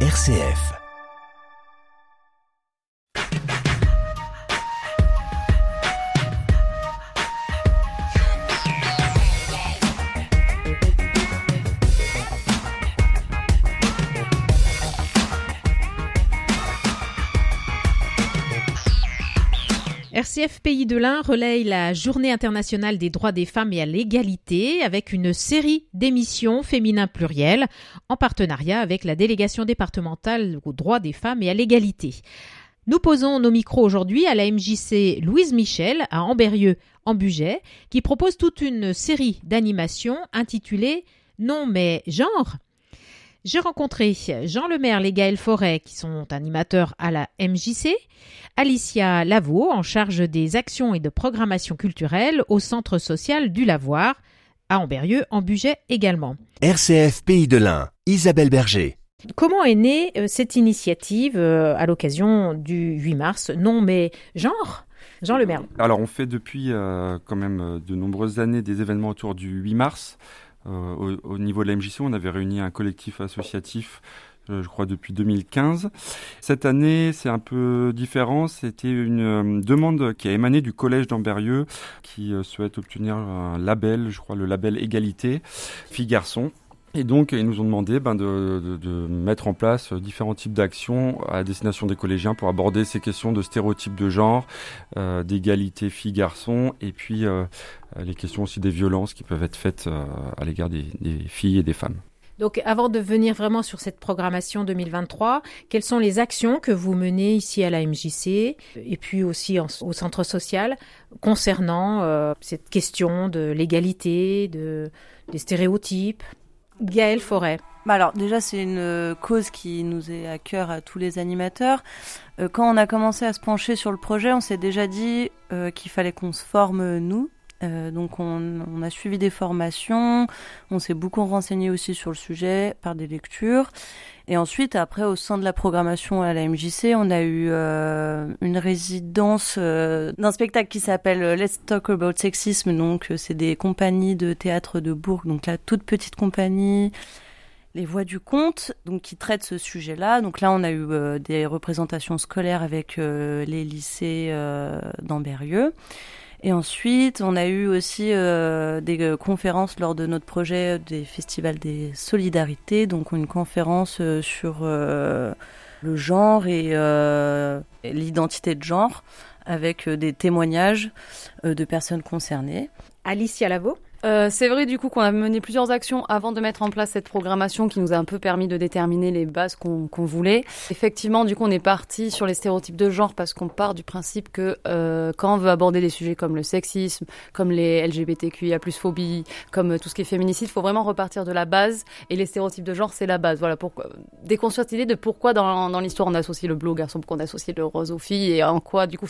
RCF. Pays de l'Ain relaye la Journée internationale des droits des femmes et à l'égalité avec une série d'émissions féminins plurielles en partenariat avec la délégation départementale aux droits des femmes et à l'égalité. Nous posons nos micros aujourd'hui à la MJC Louise Michel à Amberieux en Bugey qui propose toute une série d'animations intitulées Non mais genre j'ai rencontré Jean Lemaire et Gaël Forêt, qui sont animateurs à la MJC, Alicia Lavaux, en charge des actions et de programmation culturelle au Centre social du Lavoir, à Amberieux, en budget également. RCF Pays de l'Ain, Isabelle Berger. Comment est née euh, cette initiative euh, à l'occasion du 8 mars? Non mais genre? Jean Lemaire. Alors on fait depuis euh, quand même de nombreuses années des événements autour du 8 mars. Euh, au, niveau de la MJC, on avait réuni un collectif associatif euh, je crois depuis 2015. Cette année, c'est un peu différent. C'était une euh, demande qui a émané du collège d'Amberieux qui souhaite obtenir un label, je crois le label égalité filles-garçons. Et donc, ils nous ont demandé ben, de, mettre en place différents types d'actions à destination des collégiens pour aborder ces questions de stéréotypes de genre, euh, d'égalité filles-garçons, et puis euh, les questions aussi des violences qui peuvent être faites euh, à l'égard des, filles et des femmes. Donc, avant de venir vraiment sur cette programmation 2023, quelles sont les actions que vous menez ici à la MJC et puis aussi au centre social concernant euh, cette question de l'égalité, de, des stéréotypes? Gaëlle Forêt. Bah alors déjà c'est une euh, cause qui nous est à cœur à tous les animateurs. Euh, quand on a commencé à se pencher sur le projet, on s'est déjà dit euh, qu'il fallait qu'on se forme nous. donc on, on, a suivi des formations, on s'est beaucoup renseigné aussi sur le sujet par des lectures. Et ensuite, après, au sein de la programmation à la MJC, on a eu euh, une résidence euh, d'un spectacle qui s'appelle Let's Talk About Sexism. Donc, c'est des compagnies de théâtre de Bourg, donc la toute petite compagnie. Les Voix du Conte, donc qui traite ce sujet-là. Donc là, on a eu euh, des représentations scolaires avec les lycées d'Amberieux. Et ensuite, on a eu aussi euh, des euh, conférences lors de notre projet des festivals des solidarités, donc une conférence euh, sur le genre et l'identité de genre avec des témoignages de personnes concernées. Alicia Lavaux euh, c'est vrai du coup qu'on a mené plusieurs actions avant de mettre en place cette programmation qui nous a un peu permis de déterminer les bases qu'on voulait. Effectivement, du coup, on est parti sur les stéréotypes de genre parce qu'on part du principe que euh, quand on veut aborder des sujets comme le sexisme, comme les LGBTQIA+ phobie, comme tout ce qui est féminicide, il faut vraiment repartir de la base. Et les stéréotypes de genre, c'est la base. Voilà pourquoi déconstruire cette idée de pourquoi dans, dans l'histoire on associe le bleu au garçon, pourquoi on associe le rose aux filles et en quoi du coup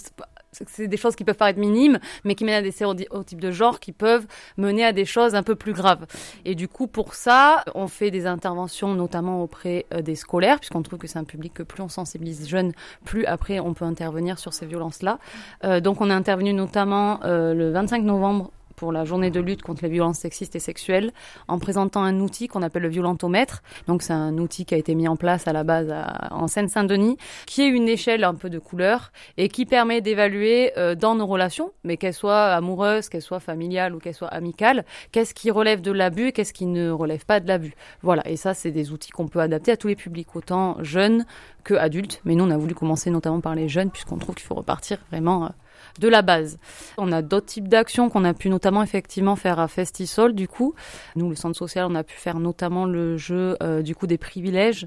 c'est des choses qui peuvent paraître minimes, mais qui mènent à des stéréotypes de genre qui peuvent mener à des choses un peu plus graves. Et du coup, pour ça, on fait des interventions notamment auprès euh, des scolaires, puisqu'on trouve que c'est un public que plus on sensibilise jeunes, plus après on peut intervenir sur ces violences-là. Euh, donc on est intervenu notamment euh, le 25 novembre pour la journée de lutte contre les violences sexistes et sexuelles en présentant un outil qu'on appelle le violentomètre. Donc c'est un outil qui a été mis en place à la base en Seine-Saint-Denis, qui est une échelle un peu de couleur et qui permet d'évaluer euh, dans nos relations, mais qu'elles soient amoureuses, qu'elles soient familiales ou qu'elles soient amicales, qu'est-ce qui relève de l'abus, qu'est-ce qui ne relève pas de l'abus. Voilà, et ça c'est des outils qu'on peut adapter à tous les publics, autant jeunes que adultes. Mais nous on a voulu commencer notamment par les jeunes puisqu'on trouve qu'il faut repartir vraiment euh, de la base. On a d'autres types d'actions qu'on a pu notamment effectivement faire à Festisol du coup. Nous, le centre social, on a pu faire notamment le jeu euh, du coup des privilèges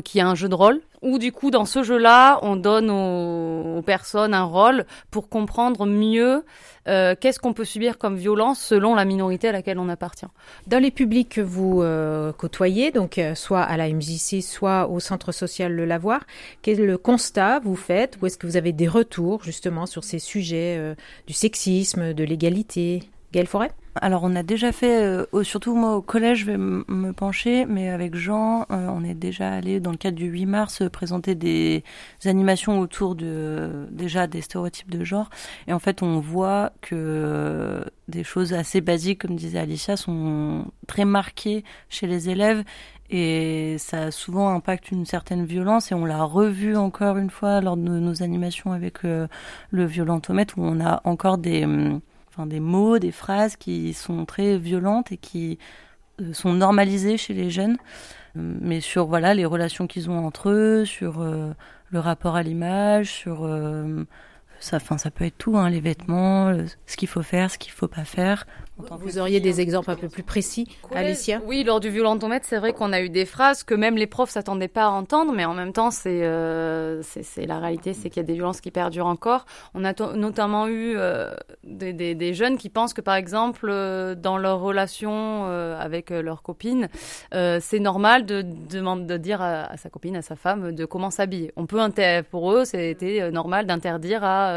qui est un jeu de rôle, où du coup dans ce jeu-là, on donne aux, personnes un rôle pour comprendre mieux euh, qu'est-ce qu'on peut subir comme violence selon la minorité à laquelle on appartient. Dans les publics que vous euh, côtoyez, donc soit à la MJC, soit au centre social Le Lavoir, quel constat vous faites Ou est-ce que vous avez des retours justement sur ces sujets du sexisme, de l'égalité? Gaël Forêt alors on a déjà fait, euh, surtout moi au collège, je vais me pencher, mais avec Jean, euh, on est déjà allé dans le cadre du 8 mars euh, présenter des animations autour de déjà des stéréotypes de genre. Et en fait, on voit que des choses assez basiques, comme disait Alicia, sont très marquées chez les élèves et ça souvent impacte une certaine violence et on l'a revu encore une fois lors de nos, animations avec le violentomètre où on a encore des hum, enfin des mots, des phrases qui sont très violentes et qui euh, sont normalisées chez les jeunes, euh, mais sur voilà les relations qu'ils ont entre eux, sur euh, le rapport à l'image, sur ça, enfin, ça peut être tout, hein, les vêtements, ce qu'il faut faire, ce qu'il faut pas faire. Vous auriez des exemples un peu plus précis, Alicia Oui, lors du violentomètre, c'est vrai qu'on a eu des phrases que même les profs s'attendaient pas à entendre, mais en même temps, c'est euh, la réalité, c'est qu'il y a des violences qui perdurent encore. On a notamment eu euh, des, des, des, jeunes qui pensent que, par exemple, euh, dans leur relation euh, avec leur copine, c'est normal de, de, de dire à, à, sa copine, à sa femme, de comment s'habiller. On peut pour eux, c'était normal d'interdire à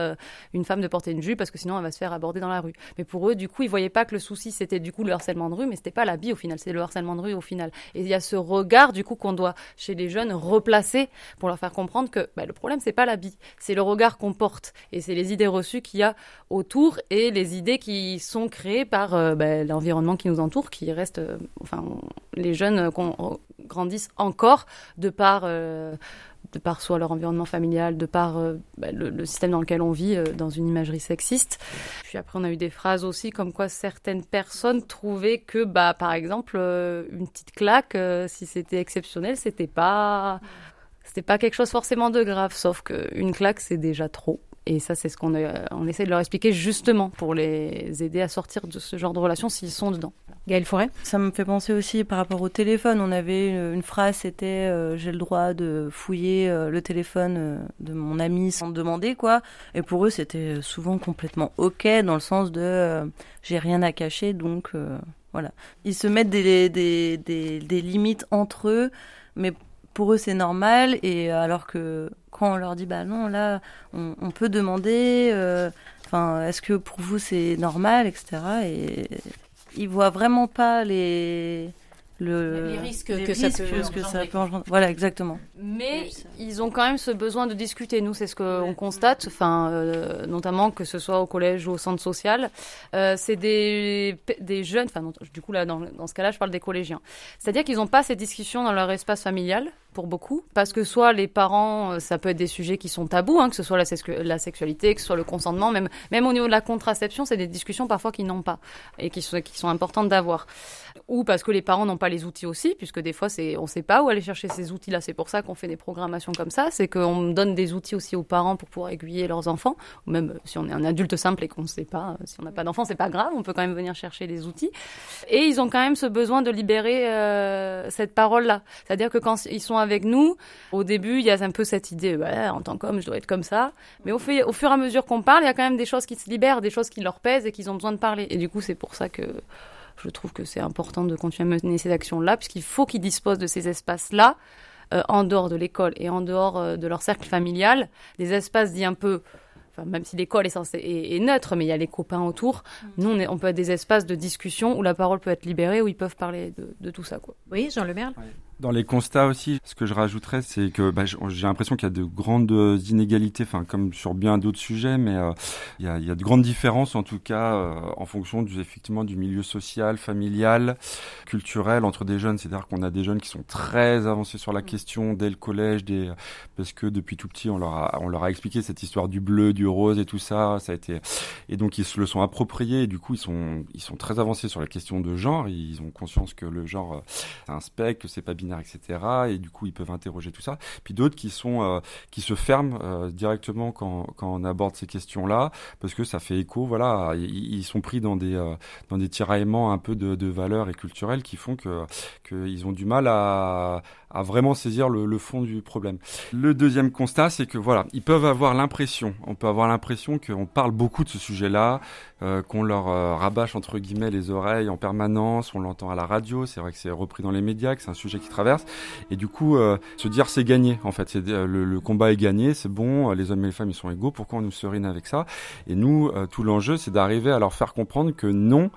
une femme de porter une jupe parce que sinon elle va se faire aborder dans la rue. Mais pour eux, du coup, ils voyaient pas que le souci c'était du coup le harcèlement de rue, mais c'était pas l'habit au final, c'est le harcèlement de rue au final. Et il y a ce regard du coup qu'on doit chez les jeunes replacer pour leur faire comprendre que bah, le problème c'est pas l'habit, c'est le regard qu'on porte et c'est les idées reçues qu'il y a autour et les idées qui sont créées par euh, bah, l'environnement qui nous entoure, qui reste, euh, enfin les jeunes euh, qu'on grandissent encore de par de par soit leur environnement familial, de par euh, bah, le, système dans lequel on vit, euh, dans une imagerie sexiste. Puis après, on a eu des phrases aussi comme quoi certaines personnes trouvaient que, bah, par exemple, euh, une petite claque, si c'était exceptionnel, c'était pas, c'était pas quelque chose forcément de grave. Sauf qu'une claque, c'est déjà trop. Et ça, c'est ce qu'on on essaie de leur expliquer justement pour les aider à sortir de ce genre de relation s'ils sont dedans. Gaël Forêt Ça me fait penser aussi par rapport au téléphone. On avait une, phrase, c'était euh, j'ai le droit de fouiller euh, le téléphone euh, de mon ami sans me demander quoi. Et pour eux, c'était souvent complètement ok dans le sens de j'ai rien à cacher, donc voilà. Ils se mettent des, des, des, des limites entre eux, mais pour eux c'est normal et alors que quand on leur dit bah non là on, peut demander enfin est-ce que pour vous c'est normal etc et ils voient vraiment pas les le, les risques que, ça, peut, engendrer. Voilà, exactement. Mais ils ont quand même ce besoin de discuter. Nous, c'est ce qu'on constate, enfin, euh, notamment que ce soit au collège ou au centre social. Euh, c'est des, des jeunes, enfin, du coup, là, dans, dans ce cas-là, je parle des collégiens. C'est-à-dire qu'ils n'ont pas ces discussions dans leur espace familial pour beaucoup, parce que soit les parents, euh, ça peut être des sujets qui sont tabous, hein, que ce soit la, la, sexualité, que ce soit le consentement, même, même au niveau de la contraception, c'est des discussions parfois qu'ils n'ont pas et qui sont, qui sont importantes d'avoir. Ou parce que les parents n'ont pas les outils aussi, puisque des fois, c'est, on ne sait pas où aller chercher ces outils-là. C'est pour ça qu'on fait des programmations comme ça, c'est qu'on donne des outils aussi aux parents pour pouvoir aiguiller leurs enfants, ou même euh, si on est un adulte simple et qu'on ne sait pas, euh, si on n'a pas d'enfant, c'est pas grave, on peut quand même venir chercher des outils. Et ils ont quand même ce besoin de libérer cette parole-là. C'est-à-dire que quand ils sont avec nous. Au début, il y a un peu cette idée, en tant qu'homme, je dois être comme ça. Mais au fur et à mesure qu'on parle, il y a quand même des choses qui se libèrent, des choses qui leur pèsent et qu'ils ont besoin de parler. Et du coup, c'est pour ça que je trouve que c'est important de continuer à mener ces actions-là, puisqu'il faut qu'ils disposent de ces espaces-là, euh, en dehors de l'école et en dehors euh, de leur cercle familial, des espaces dits un peu Enfin, même si l'école est, censée, est, neutre, mais il y a les copains autour. Mm. Nous, on, est, on, peut être des espaces de discussion où la parole peut être libérée, où ils peuvent parler de, de tout ça. Quoi. Oui, Jean Lemerle dans les constats aussi, ce que je rajouterais, c'est que bah, j'ai l'impression qu'il y a de grandes inégalités, enfin comme sur bien d'autres sujets, mais euh, il, y a, il, y a, de grandes différences en tout cas euh, en fonction du effectivement du milieu social, familial, culturel entre des jeunes. C'est-à-dire qu'on a des jeunes qui sont très avancés sur la mm. question dès le collège, des, parce que depuis tout petit on leur a on leur a expliqué cette histoire du bleu, du rose et tout ça. Ça a été et donc ils se le sont appropriés et du coup ils sont ils sont très avancés sur la question de genre. Ils ont conscience que le genre euh, c'est un spectre, que c'est pas etc. Et du coup, ils peuvent interroger tout ça. Puis d'autres qui sont euh, qui se ferment euh, directement quand, quand on aborde ces questions-là, parce que ça fait écho. Voilà, ils, sont pris dans des euh, dans des tiraillements un peu de, de valeurs et culturelles qui font que qu'ils ont du mal à, à vraiment saisir le, le, fond du problème. Le deuxième constat, c'est que voilà, ils peuvent avoir l'impression, on peut avoir l'impression qu'on parle beaucoup de ce sujet-là, euh, qu'on leur rabâche entre guillemets les oreilles en permanence, on l'entend à la radio, c'est vrai que c'est repris dans les médias, que c'est un sujet qui traverse. Et du coup, se dire c'est gagné en fait, c'est le, le, combat est gagné, c'est bon, les hommes et les femmes ils sont égaux, pourquoi on nous serine avec ça? Et nous, tout l'enjeu, c'est d'arriver à leur faire comprendre que non,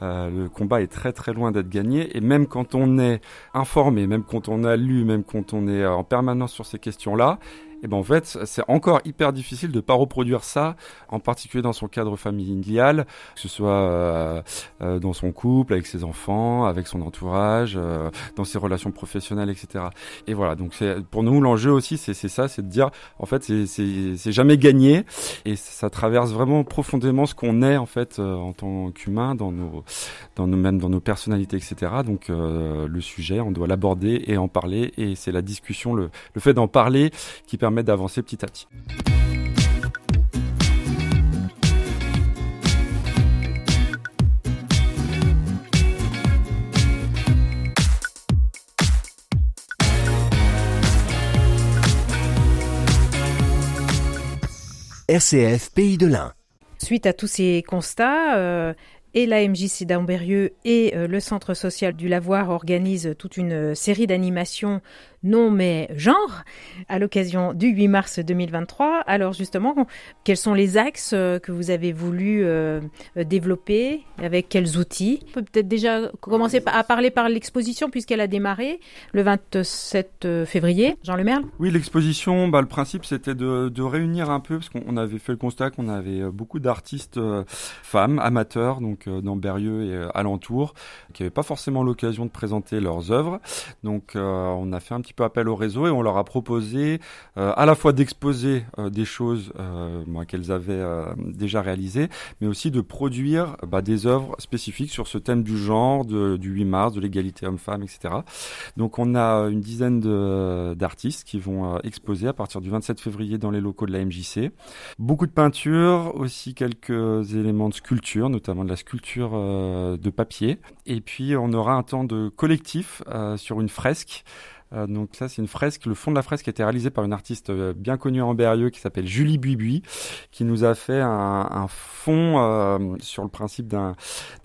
le combat est très très loin d'être gagné. Et même quand on est informé, même quand on a lu, même quand on est en permanence sur ces questions-là, et ben en fait, c'est encore hyper difficile de pas reproduire ça, en particulier dans son cadre familial, que ce soit euh, euh, dans son couple, avec ses enfants, avec son entourage, euh, dans ses relations professionnelles, etc. Et voilà, donc c'est pour nous l'enjeu aussi, c'est ça, c'est de dire, en fait, c'est jamais gagné, et ça traverse vraiment profondément ce qu'on est en fait en tant qu'humain, dans nos, dans nos même dans nos personnalités, etc. Donc le sujet, on doit l'aborder et en parler, et c'est la discussion, le, le fait d'en parler qui permet d'avancer petit à petit. RCF Pays de l'Ain. Suite à tous ces constats, euh, et la MJC d'Amberieux et euh, le Centre social du Lavoir organisent toute une euh, série d'animations non mais genre à l'occasion du 8 mars 2023. Alors justement, quels sont les axes euh, que vous avez voulu développer? Avec quels outils? On peut peut-être déjà commencer à parler par l'exposition puisqu'elle a démarré le 27 février. Jean Lemerle? Oui, l'exposition, bah, le principe c'était de, de, réunir un peu parce qu'on avait fait le constat qu'on avait beaucoup d'artistes femmes, amateurs, donc dans Berrieux et euh, alentour, qui n'avaient pas forcément l'occasion de présenter leurs œuvres. Donc euh, on a fait un petit peu appel au réseau et on leur a proposé euh, à la fois d'exposer des choses qu'elles avaient déjà réalisées, mais aussi de produire bah, des œuvres spécifiques sur ce thème du genre, du 8 mars, de l'égalité homme-femme, etc. Donc on a une dizaine d'artistes qui vont exposer à partir du 27 février dans les locaux de la MJC. Beaucoup de peinture, aussi quelques éléments de sculpture, notamment de la sculpture euh, de papier. Et puis on aura un temps de collectif euh, sur une fresque euh, donc ça, c'est une fresque. Le fond de la fresque a été réalisé par une artiste euh, bien connue en Berrieux qui s'appelle Julie Buibui, qui nous a fait un, un fond euh, sur le principe d'un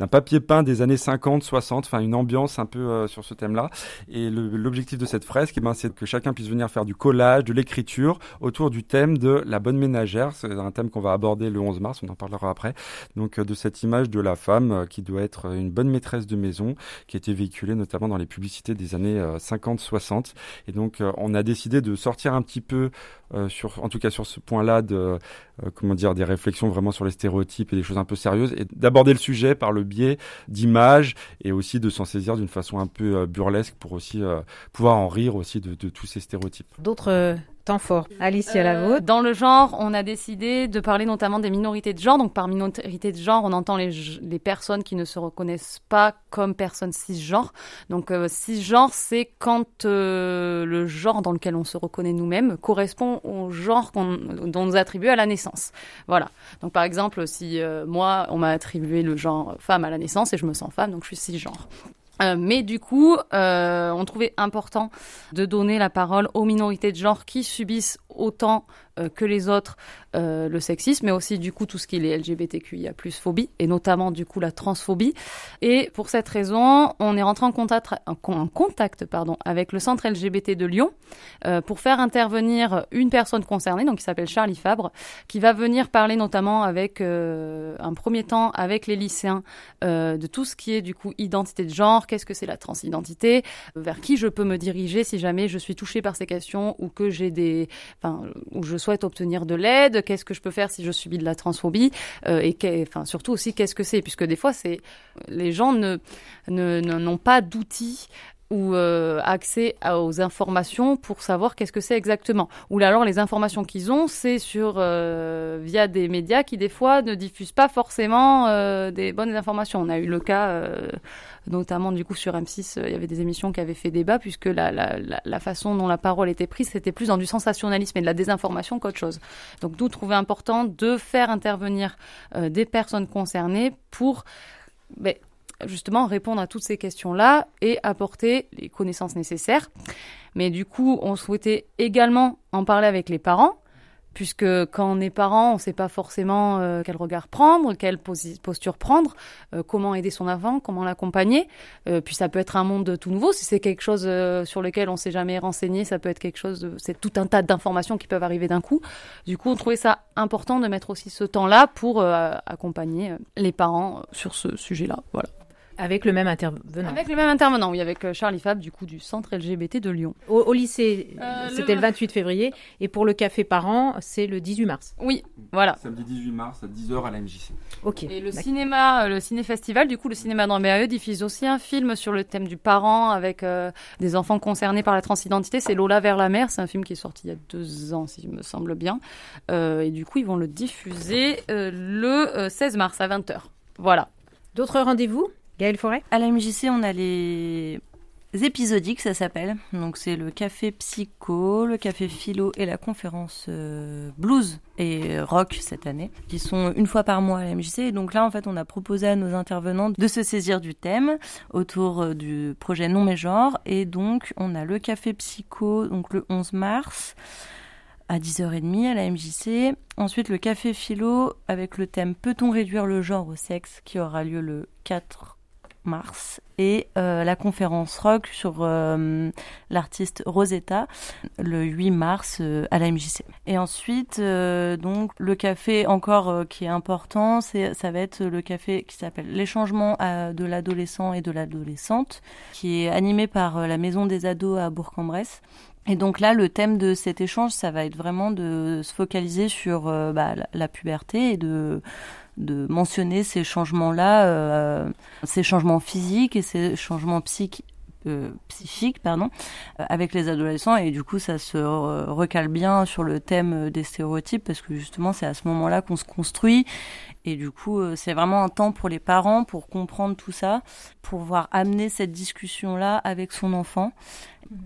papier peint des années 50, 60, enfin une ambiance un peu sur ce thème-là. Et l'objectif de cette fresque, eh ben, c'est que chacun puisse venir faire du collage, de l'écriture autour du thème de la bonne ménagère. C'est un thème qu'on va aborder le 11 mars, on en parlera après. Donc de cette image de la femme qui doit être une bonne maîtresse de maison, qui a été véhiculée notamment dans les publicités des années 50-60 et donc, euh, on a décidé de sortir un petit peu, euh, en tout cas sur ce point-là, de euh, comment dire, des réflexions vraiment sur les stéréotypes et des choses un peu sérieuses, et d'aborder le sujet par le biais d'images et aussi de s'en saisir d'une façon un peu burlesque pour aussi pouvoir en rire aussi de, de tous ces stéréotypes. D'autres temps fort. Alicia euh, Dans le genre, on a décidé de parler notamment des minorités de genre. Donc par minorité de genre, on entend les, les personnes qui ne se reconnaissent pas comme personnes cisgenres. Donc euh, cisgenre, c'est quand euh, le genre dans lequel on se reconnaît nous-mêmes correspond au genre qu'on dont on nous attribue à la naissance. Voilà. Donc par exemple, si moi, on m'a attribué le genre femme à la naissance et je me sens femme, donc je suis cisgenre. Euh, mais du coup, euh, on trouvait important de donner la parole aux minorités de genre qui subissent autant que les autres euh, le sexisme, mais aussi du coup tout ce qui est LGBTQIA phobie, et notamment du coup la transphobie. Et pour cette raison, on est rentré en contact, en contact pardon, avec le centre LGBT de Lyon euh, pour faire intervenir une personne concernée, donc qui s'appelle Charlie Fabre, qui va venir parler notamment avec un premier temps avec les lycéens de tout ce qui est du coup identité de genre, qu'est-ce que c'est la transidentité, vers qui je peux me diriger si jamais je suis touchée par ces questions ou que j'ai des, enfin, où je souhaite obtenir de l'aide, qu'est-ce que je peux faire si je subis de la transphobie, euh, et surtout aussi qu'est-ce que c'est, puisque des fois, les gens n'ont pas d'outils ou euh, accès aux informations pour savoir qu'est-ce que c'est exactement. Ou alors les informations qu'ils ont, c'est sur euh, via des médias qui des fois ne diffusent pas forcément euh, des bonnes informations. On a eu le cas notamment du coup sur M6, il y avait des émissions qui avaient fait débat puisque la façon dont la parole était prise, c'était plus dans du sensationnalisme et de la désinformation qu'autre chose. Donc nous trouvons important de faire intervenir des personnes concernées pour ben, justement répondre à toutes ces questions-là et apporter les connaissances nécessaires. Mais du coup, on souhaitait également en parler avec les parents, puisque quand on est parent, on ne sait pas forcément euh, quel regard prendre, quelle posture prendre, euh, comment aider son enfant, comment l'accompagner. Euh, puis ça peut être un monde tout nouveau. Si c'est quelque chose sur lequel on s'est jamais renseigné, ça peut être quelque chose. C'est tout un tas d'informations qui peuvent arriver d'un coup. Du coup, on trouvait ça important de mettre aussi ce temps-là pour accompagner les parents sur ce sujet-là. Voilà. Avec le même intervenant. Avec le même intervenant, oui, avec euh, Charlie Fab, du coup, du centre LGBT de Lyon. Au, lycée, euh, c'était le... 28 février, et pour le café parent, c'est le 18 mars. Oui, voilà. Samedi 18 mars à 10h à la MJC. Ok. Et le cinéma, euh, le ciné-festival, du coup, le cinéma d'Ambérieux diffuse aussi un film sur le thème du parent avec des enfants concernés par la transidentité. C'est Lola vers la mer. C'est un film qui est sorti il y a deux ans, si je me semble bien. et du coup, ils vont le diffuser le 16 mars à 20h. Voilà. D'autres rendez-vous? Gaëlle Forêt? À la MJC, on a les épisodiques, ça s'appelle. Donc c'est le café psycho, le café philo et la conférence euh, blues et rock cette année, qui sont une fois par mois à la MJC. Et donc là, en fait, on a proposé à nos intervenants de se saisir du thème autour euh, du projet Non mais genre. Et donc, on a le café psycho, donc le 11 mars à 10h30 à la MJC. Ensuite, le café philo avec le thème Peut-on réduire le genre au sexe qui aura lieu le 4 mars et euh, la conférence rock sur euh, l'artiste Rosetta le 8 mars euh, à la MJC. Et ensuite, donc le café encore qui est important, c'est ça va être le café qui s'appelle Les changements de l'adolescent et de l'adolescente, qui est animé par la Maison des ados à Bourg-en-Bresse. Et donc là, le thème de cet échange, ça va être vraiment de se focaliser sur bah, la puberté et de de mentionner ces changements-là, euh, ces changements physiques et ces changements psychiques euh, psychique, pardon, euh, avec les adolescents. Et du coup ça se recale bien sur le thème des stéréotypes parce que justement c'est à ce moment-là qu'on se construit. Et du coup c'est vraiment un temps pour les parents pour comprendre tout ça, pour pouvoir amener cette discussion-là avec son enfant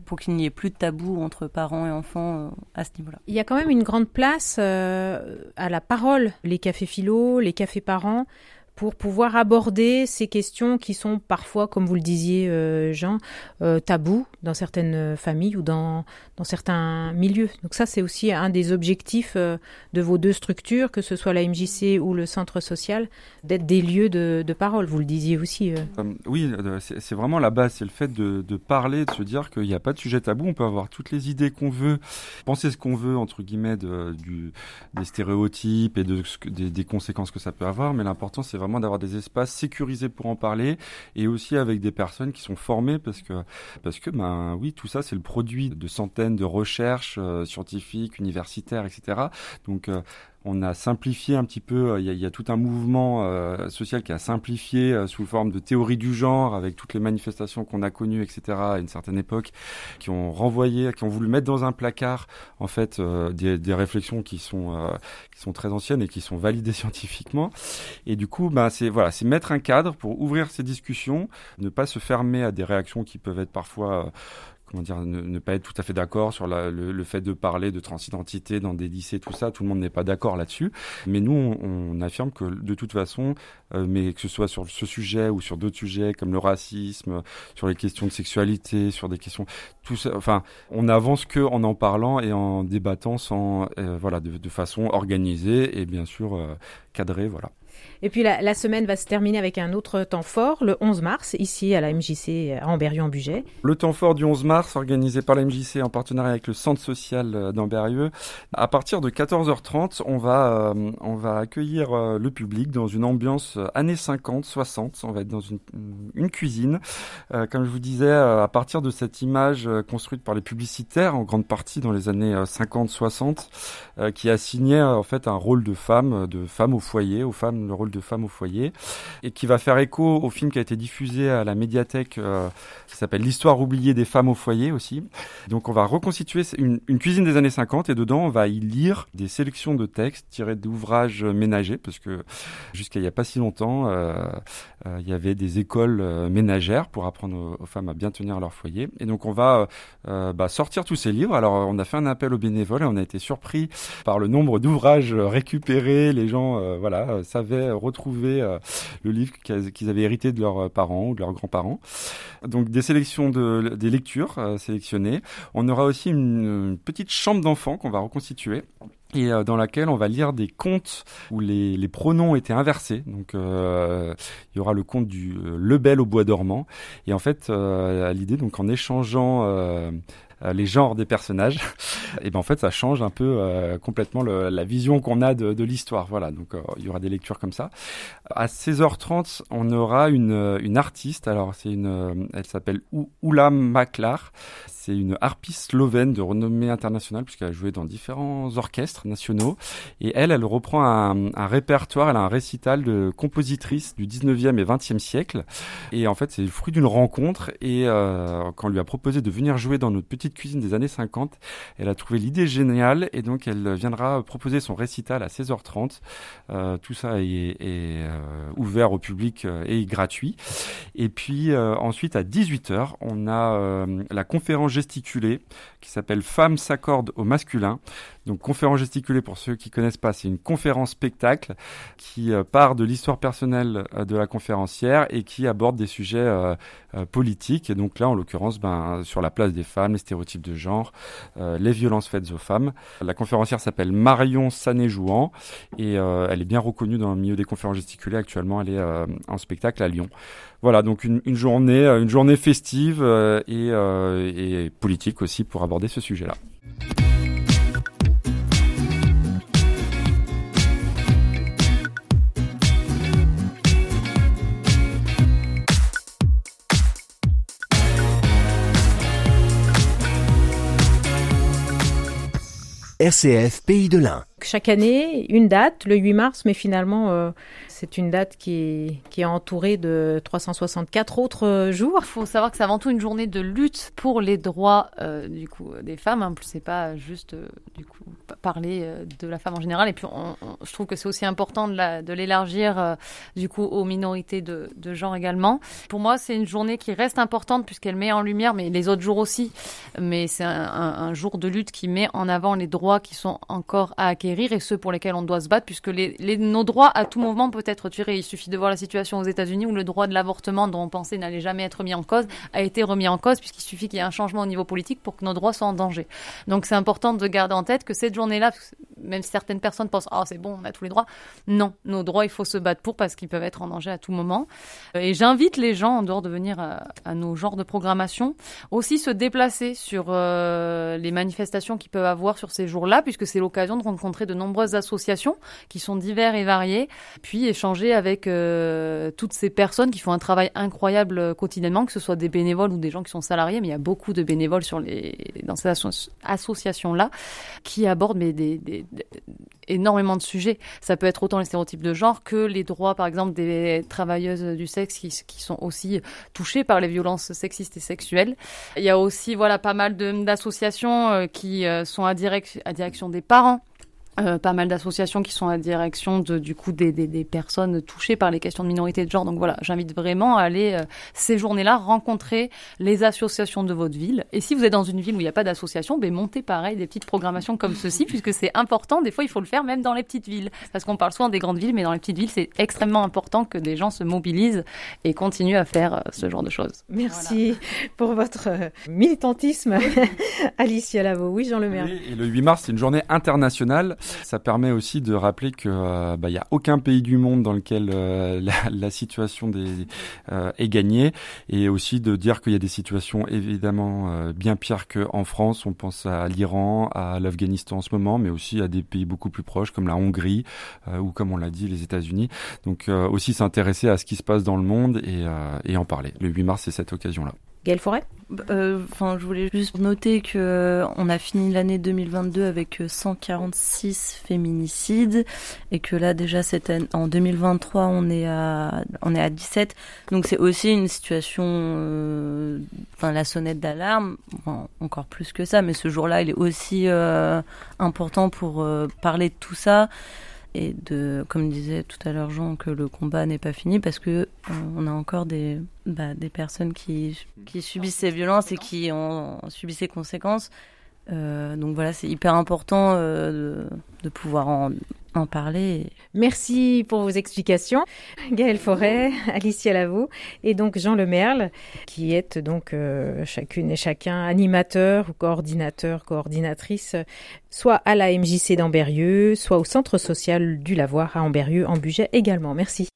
pour qu'il n'y ait plus de tabou entre parents et enfants euh, à ce niveau-là. Il y a quand même une grande place euh, à la parole, les cafés philo, les cafés parents pour pouvoir aborder ces questions qui sont parfois, comme vous le disiez, euh, Jean, euh, tabous dans certaines familles ou dans, dans certains milieux. Donc ça, c'est aussi un des objectifs euh, de vos deux structures, que ce soit la MJC ou le centre social, d'être des lieux de, de, parole. Vous le disiez aussi. oui, c'est vraiment la base, c'est le fait de, de, parler, de se dire qu'il n'y a pas de sujet tabou, on peut avoir toutes les idées qu'on veut, penser ce qu'on veut, entre guillemets, du, des stéréotypes et de, des, des conséquences que ça peut avoir, mais l'important, c'est vraiment d'avoir des espaces sécurisés pour en parler et aussi avec des personnes qui sont formées parce que parce que ben oui tout ça c'est le produit de centaines de recherches euh, scientifiques universitaires etc donc euh, on a simplifié un petit peu, euh, il y a, tout un mouvement euh, social qui a simplifié euh, sous forme de théorie du genre, avec toutes les manifestations qu'on a connues, etc., à une certaine époque, qui ont renvoyé, qui ont voulu mettre dans un placard, en fait, des, réflexions qui sont, qui sont très anciennes et qui sont validées scientifiquement. Et du coup, bah, c'est voilà, c'est mettre un cadre pour ouvrir ces discussions, ne pas se fermer à des réactions qui peuvent être parfois comment dire, ne, pas être tout à fait d'accord sur le, fait de parler de transidentité dans des lycées, tout ça. Tout le monde n'est pas d'accord là-dessus. Mais nous, on, affirme que de toute façon, euh, mais que ce soit sur ce sujet ou sur d'autres sujets comme le racisme, sur les questions de sexualité, sur des questions, tout ça. Enfin, on avance que en en parlant et en débattant sans, euh, voilà, de, façon organisée et bien sûr euh, cadrée, voilà. Et puis la, semaine va se terminer avec un autre temps fort, le 11 mars, ici à la MJC à Amberieu-en-Bugey. Le temps fort du 11 mars, organisé par la MJC en partenariat avec le Centre social euh, d'Amberieu. À partir de 14h30, on va, euh, on va accueillir euh, le public dans une ambiance années 50, 60. On va être dans une, cuisine. comme je vous disais, à partir de cette image construite par les publicitaires, en grande partie dans les années 50-60, qui assignait en fait un rôle de femme, de femme au foyer, aux femmes le rôle de femme au foyer, et qui va faire écho au film qui a été diffusé à la médiathèque, euh, qui s'appelle L'histoire oubliée des femmes au foyer aussi. Donc on va reconstituer une, cuisine des années 50, et dedans on va y lire des sélections de textes tirés d'ouvrages ménagers, parce que jusqu'à il n'y a pas si longtemps, euh, euh, il y avait des écoles ménagères pour apprendre aux, femmes à bien tenir leur foyer. Et donc on va bah, sortir tous ces livres. Alors on a fait un appel aux bénévoles et on a été surpris par le nombre d'ouvrages récupérés. Les gens, voilà, savaient retrouver euh, le livre qu'ils avaient hérité de leurs euh, parents ou de leurs grands-parents. Donc des sélections de des lectures euh, sélectionnées. On aura aussi une, petite chambre d'enfants qu'on va reconstituer et dans laquelle on va lire des contes où les, pronoms étaient inversés. Donc il y aura le conte du Le Bel au bois dormant. Et en fait, l'idée, donc en échangeant euh, les genres des personnages, et ben en fait ça change un peu euh, complètement le, la vision qu'on a de, de l'histoire. Voilà, donc euh, il y aura des lectures comme ça. À 16h30, on aura une, une artiste. Alors c'est une, elle s'appelle Oula Maklar. C'est une harpiste slovène de renommée internationale puisqu'elle a joué dans différents orchestres nationaux. Et elle, elle reprend un, un répertoire, elle a un récital de compositrices du 19e et 20e siècle. Et en fait, c'est le fruit d'une rencontre. Et euh, quand on lui a proposé de venir jouer dans notre petite cuisine des années 50, elle a trouvé l'idée géniale et donc elle viendra proposer son récital à 16h30. Euh, tout ça est, euh, ouvert au public euh, et gratuit. Et puis ensuite à 18h, on a la conférence gesticulée qui s'appelle Femmes s'accordent au masculin. Donc conférence gesticulée, pour ceux qui connaissent pas, c'est une conférence spectacle qui euh, part de l'histoire personnelle euh, de la conférencière et qui aborde des sujets euh, politiques. Et donc là, en l'occurrence, ben, sur la place des femmes, les stéréotypes de genre, les violences faites aux femmes. La conférencière s'appelle Marion Sané-Jouan et elle est bien reconnue dans le milieu des conférences gesticulées. Actuellement, elle est en spectacle à Lyon. Voilà, donc une, journée, une journée festive et politique aussi pour aborder ce sujet-là. RCF Pays de l'Ain. Chaque année, une date, le 8 mars, mais finalement, euh, c'est une date qui est, entourée de 364 autres euh, jours. Il faut savoir que c'est avant tout une journée de lutte pour les droits euh, du coup des femmes. Hein. C'est pas juste euh, du coup parler euh, de la femme en général. Et puis, je trouve que c'est aussi important de l'élargir euh, du coup aux minorités de, genre également. Pour moi, c'est une journée qui reste importante puisqu'elle met en lumière, mais les autres jours aussi. Mais c'est un, jour de lutte qui met en avant les droits qui sont encore à acquérir et ceux pour lesquels on doit se battre, puisque nos droits à tout mouvement peut être tiré. Il suffit de voir la situation aux États-Unis où le droit de l'avortement, dont on pensait n'allait jamais être mis en cause, a été remis en cause puisqu'il suffit qu'il y ait un changement au niveau politique pour que nos droits soient en danger. Donc c'est important de garder en tête que cette journée-là, même si certaines personnes pensent oh c'est bon on a tous les droits non nos droits il faut se battre pour parce qu'ils peuvent être en danger à tout moment et j'invite les gens en dehors de venir à, nos genres de programmation aussi se déplacer sur euh, les manifestations qu'ils peuvent avoir sur ces jours-là puisque c'est l'occasion de rencontrer de nombreuses associations qui sont diverses et variées puis avec euh, toutes ces personnes qui font un travail incroyable euh, quotidiennement que ce soit des bénévoles ou des gens qui sont salariés mais il y a beaucoup de bénévoles dans ces associations là qui abordent mais énormément de sujets. Ça peut être autant les stéréotypes de genre que les droits, par exemple, des travailleuses du sexe qui, sont aussi touchées par les violences sexistes et sexuelles. Il y a aussi, voilà, pas mal d'associations euh, qui sont à direction des parents euh, pas mal d'associations qui sont à direction de, du coup des, des, des, personnes touchées par les questions de minorité de genre. Donc voilà, j'invite vraiment à aller euh, ces journées-là rencontrer les associations de votre ville. Et si vous êtes dans une ville où il n'y a pas d'association, ben montez pareil des petites programmations comme ceci, puisque c'est important. Des fois, il faut le faire même dans les petites villes, parce qu'on parle souvent des grandes villes, mais dans les petites villes, c'est extrêmement important que des gens se mobilisent et continuent à faire euh, ce genre de choses. Merci voilà. pour votre euh, militantisme, Alicia Lavo. Oui, Jean Lemaire. Oui, et le 8 mars, c'est une journée internationale ça permet aussi de rappeler que euh, bah, y a aucun pays du monde dans lequel euh, la, situation euh, est gagnée, et aussi de dire qu'il y a des situations évidemment bien pires qu'en France. On pense à l'Iran, à l'Afghanistan en ce moment, mais aussi à des pays beaucoup plus proches comme la Hongrie ou comme on l'a dit les États-Unis. Donc aussi s'intéresser à ce qui se passe dans le monde et en parler. Le 8 mars, c'est cette occasion-là. Gaël Forêt Enfin, euh, je voulais juste noter que euh, on a fini l'année 2022 avec 146 euh, féminicides et que là déjà cette en 2023 on est à on est à 17. Donc c'est aussi une situation, enfin la sonnette d'alarme, encore plus que ça, mais ce jour-là il est aussi important pour parler de tout ça et de, comme disait tout à l'heure Jean, que le combat n'est pas fini parce que euh, on a encore des, bah, des personnes qui, qui subissent ces violences et qui ont, subi ces conséquences. Euh, donc voilà, c'est hyper important euh, de, de, pouvoir en, en parler. Merci pour vos explications. Gaëlle Forêt, Alicia Lavaux et donc Jean Lemerle, qui est donc euh, chacune et chacun animateur ou coordinateur, coordinatrice, soit à la MJC d'Amberieux, soit au centre social du Lavoir à Amberieux, en budget également. Merci.